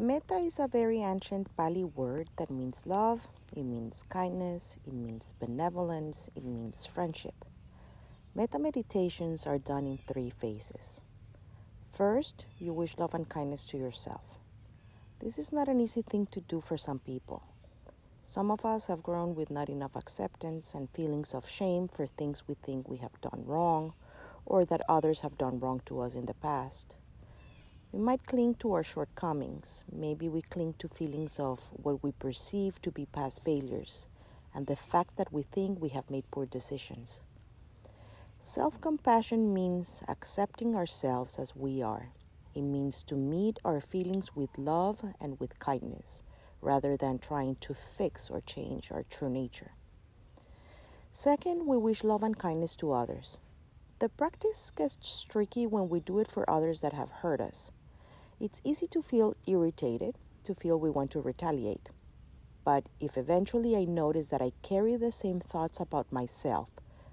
Metta is a very ancient Pali word that means love, it means kindness, it means benevolence, it means friendship. Metta meditations are done in three phases. First, you wish love and kindness to yourself. This is not an easy thing to do for some people. Some of us have grown with not enough acceptance and feelings of shame for things we think we have done wrong or that others have done wrong to us in the past. We might cling to our shortcomings. Maybe we cling to feelings of what we perceive to be past failures and the fact that we think we have made poor decisions. Self compassion means accepting ourselves as we are. It means to meet our feelings with love and with kindness rather than trying to fix or change our true nature. Second, we wish love and kindness to others. The practice gets tricky when we do it for others that have hurt us. It's easy to feel irritated, to feel we want to retaliate. But if eventually I notice that I carry the same thoughts about myself,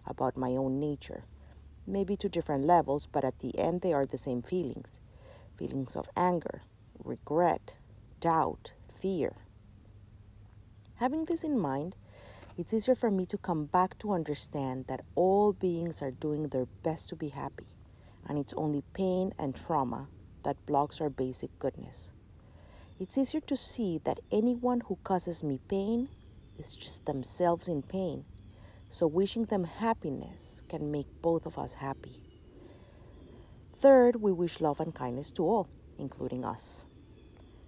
about my own nature, maybe to different levels, but at the end they are the same feelings feelings of anger, regret, doubt, fear. Having this in mind, it's easier for me to come back to understand that all beings are doing their best to be happy, and it's only pain and trauma that blocks our basic goodness. It's easier to see that anyone who causes me pain is just themselves in pain, so wishing them happiness can make both of us happy. Third, we wish love and kindness to all, including us.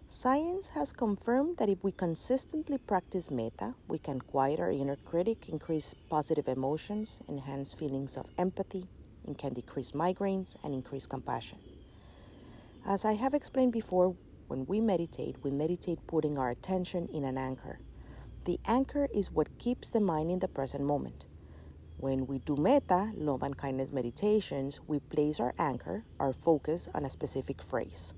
Science has confirmed that if we consistently practice metta, we can quiet our inner critic, increase positive emotions, enhance feelings of empathy, and can decrease migraines and increase compassion. As I have explained before, when we meditate, we meditate putting our attention in an anchor. The anchor is what keeps the mind in the present moment. When we do metta, love and kindness meditations, we place our anchor, our focus on a specific phrase.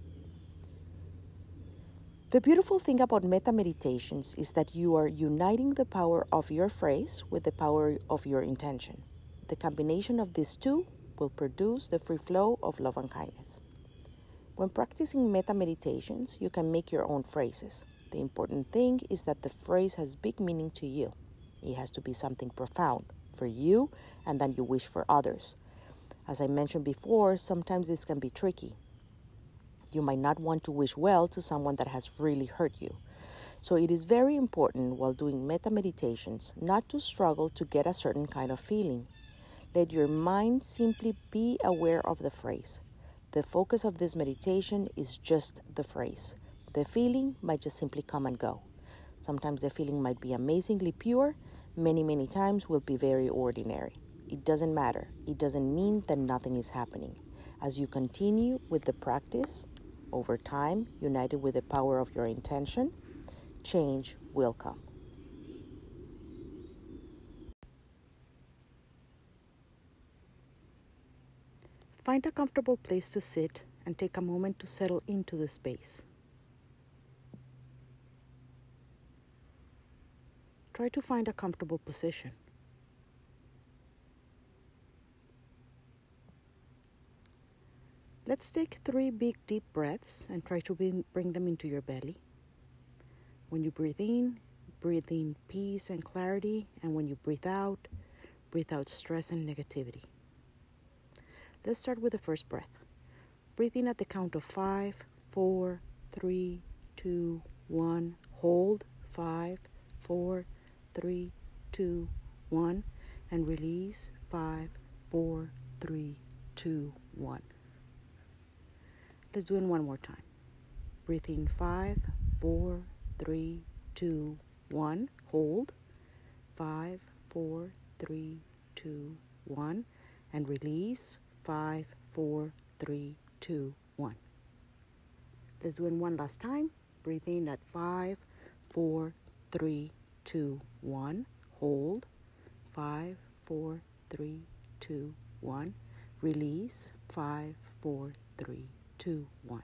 The beautiful thing about metta meditations is that you are uniting the power of your phrase with the power of your intention. The combination of these two will produce the free flow of love and kindness. When practicing metta meditations, you can make your own phrases. The important thing is that the phrase has big meaning to you. It has to be something profound for you and that you wish for others. As I mentioned before, sometimes this can be tricky. You might not want to wish well to someone that has really hurt you. So it is very important while doing metta meditations not to struggle to get a certain kind of feeling. Let your mind simply be aware of the phrase. The focus of this meditation is just the phrase. The feeling might just simply come and go. Sometimes the feeling might be amazingly pure, many, many times will be very ordinary. It doesn't matter. It doesn't mean that nothing is happening. As you continue with the practice over time, united with the power of your intention, change will come. Find a comfortable place to sit and take a moment to settle into the space. Try to find a comfortable position. Let's take three big deep breaths and try to bring them into your belly. When you breathe in, breathe in peace and clarity, and when you breathe out, breathe out stress and negativity. Let's start with the first breath. Breathing at the count of five, four, three, two, one. Hold five, four, three, two, one. And release five, four, three, two, one. Let's do it one more time. Breathing five, four, three, two, one. Hold five, four, three, two, one. And release five, four, three, two, one. Let's do it one last time. Breathe in at five, four, three, two, one. Hold. Five, four, three, two, one. Release. Five, four, three, two, one.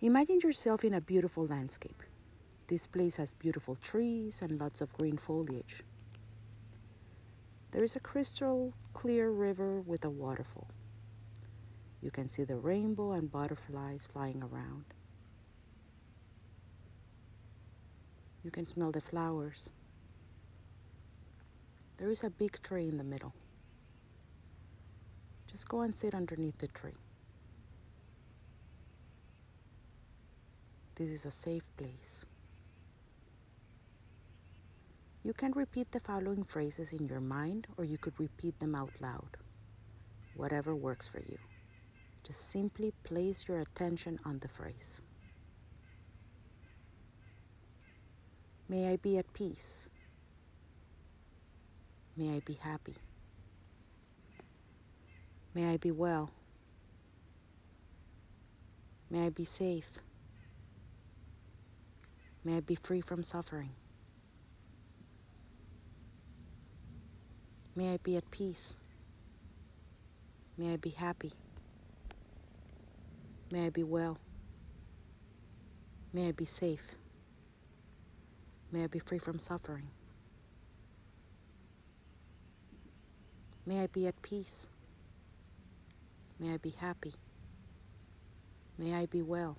Imagine yourself in a beautiful landscape. This place has beautiful trees and lots of green foliage. There is a crystal clear river with a waterfall. You can see the rainbow and butterflies flying around. You can smell the flowers. There is a big tree in the middle. Just go and sit underneath the tree. This is a safe place. You can repeat the following phrases in your mind or you could repeat them out loud. Whatever works for you. Just simply place your attention on the phrase. May I be at peace. May I be happy. May I be well. May I be safe. May I be free from suffering. May I be at peace. May I be happy. May I be well. May I be safe. May I be free from suffering. May I be at peace. May I be happy. May I be well.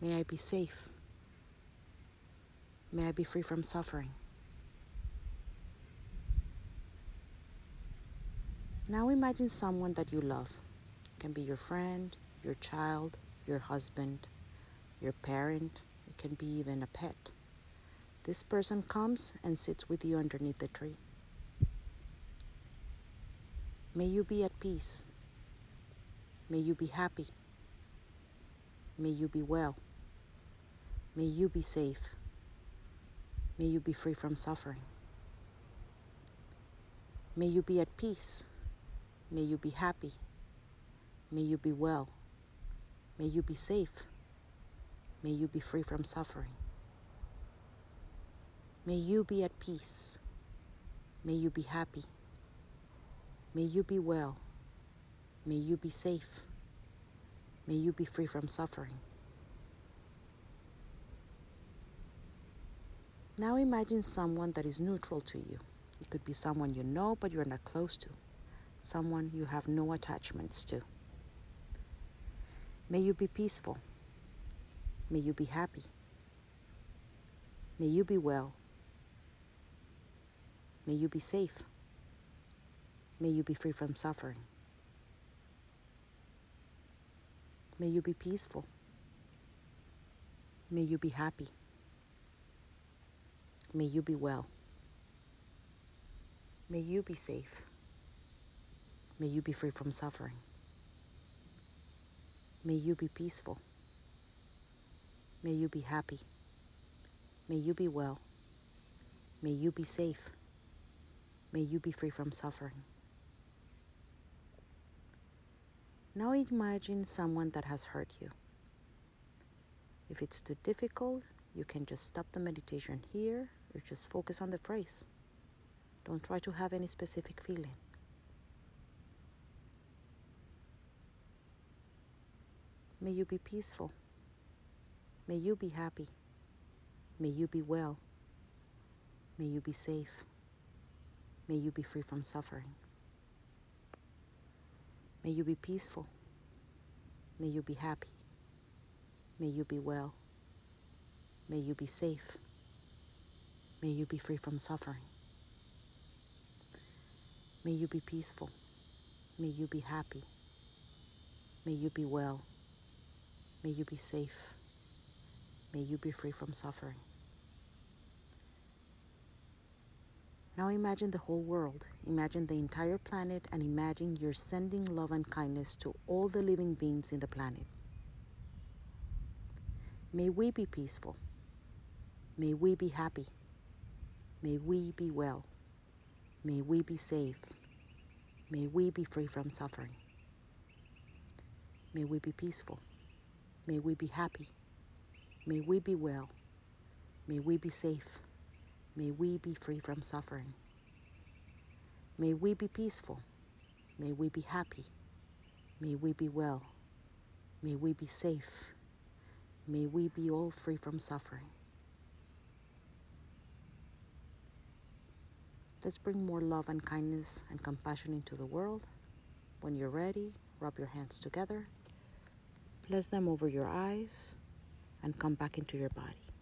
May I be safe. May I be free from suffering. Now imagine someone that you love. It can be your friend, your child, your husband, your parent, it can be even a pet. This person comes and sits with you underneath the tree. May you be at peace. May you be happy. May you be well. May you be safe. May you be free from suffering. May you be at peace. May you be happy. May you be well. May you be safe. May you be free from suffering. May you be at peace. May you be happy. May you be well. May you be safe. May you be free from suffering. Now imagine someone that is neutral to you. It could be someone you know but you're not close to someone you have no attachments to. May you be peaceful. May you be happy. May you be well. May you be safe. May you be free from suffering. May you be peaceful. May you be happy. May you be well. May you be safe. May you be free from suffering. May you be peaceful. May you be happy. May you be well. May you be safe. May you be free from suffering. Now imagine someone that has hurt you. If it's too difficult, you can just stop the meditation here or just focus on the phrase. Don't try to have any specific feeling. May you be peaceful. May you be happy. May you be well. May you be safe. May you be free from suffering. May you be peaceful. May you be happy. May you be well. May you be safe. May you be free from suffering. May you be peaceful. May you be happy. May you be well. May you be safe. May you be free from suffering. Now imagine the whole world. Imagine the entire planet and imagine you're sending love and kindness to all the living beings in the planet. May we be peaceful. May we be happy. May we be well. May we be safe. May we be free from suffering. May we be peaceful. May we be happy. May we be well. May we be safe. May we be free from suffering. May we be peaceful. May we be happy. May we be well. May we be safe. May we be all free from suffering. Let's bring more love and kindness and compassion into the world When you're ready, rub your hands together, place them over your eyes, and come back into your body.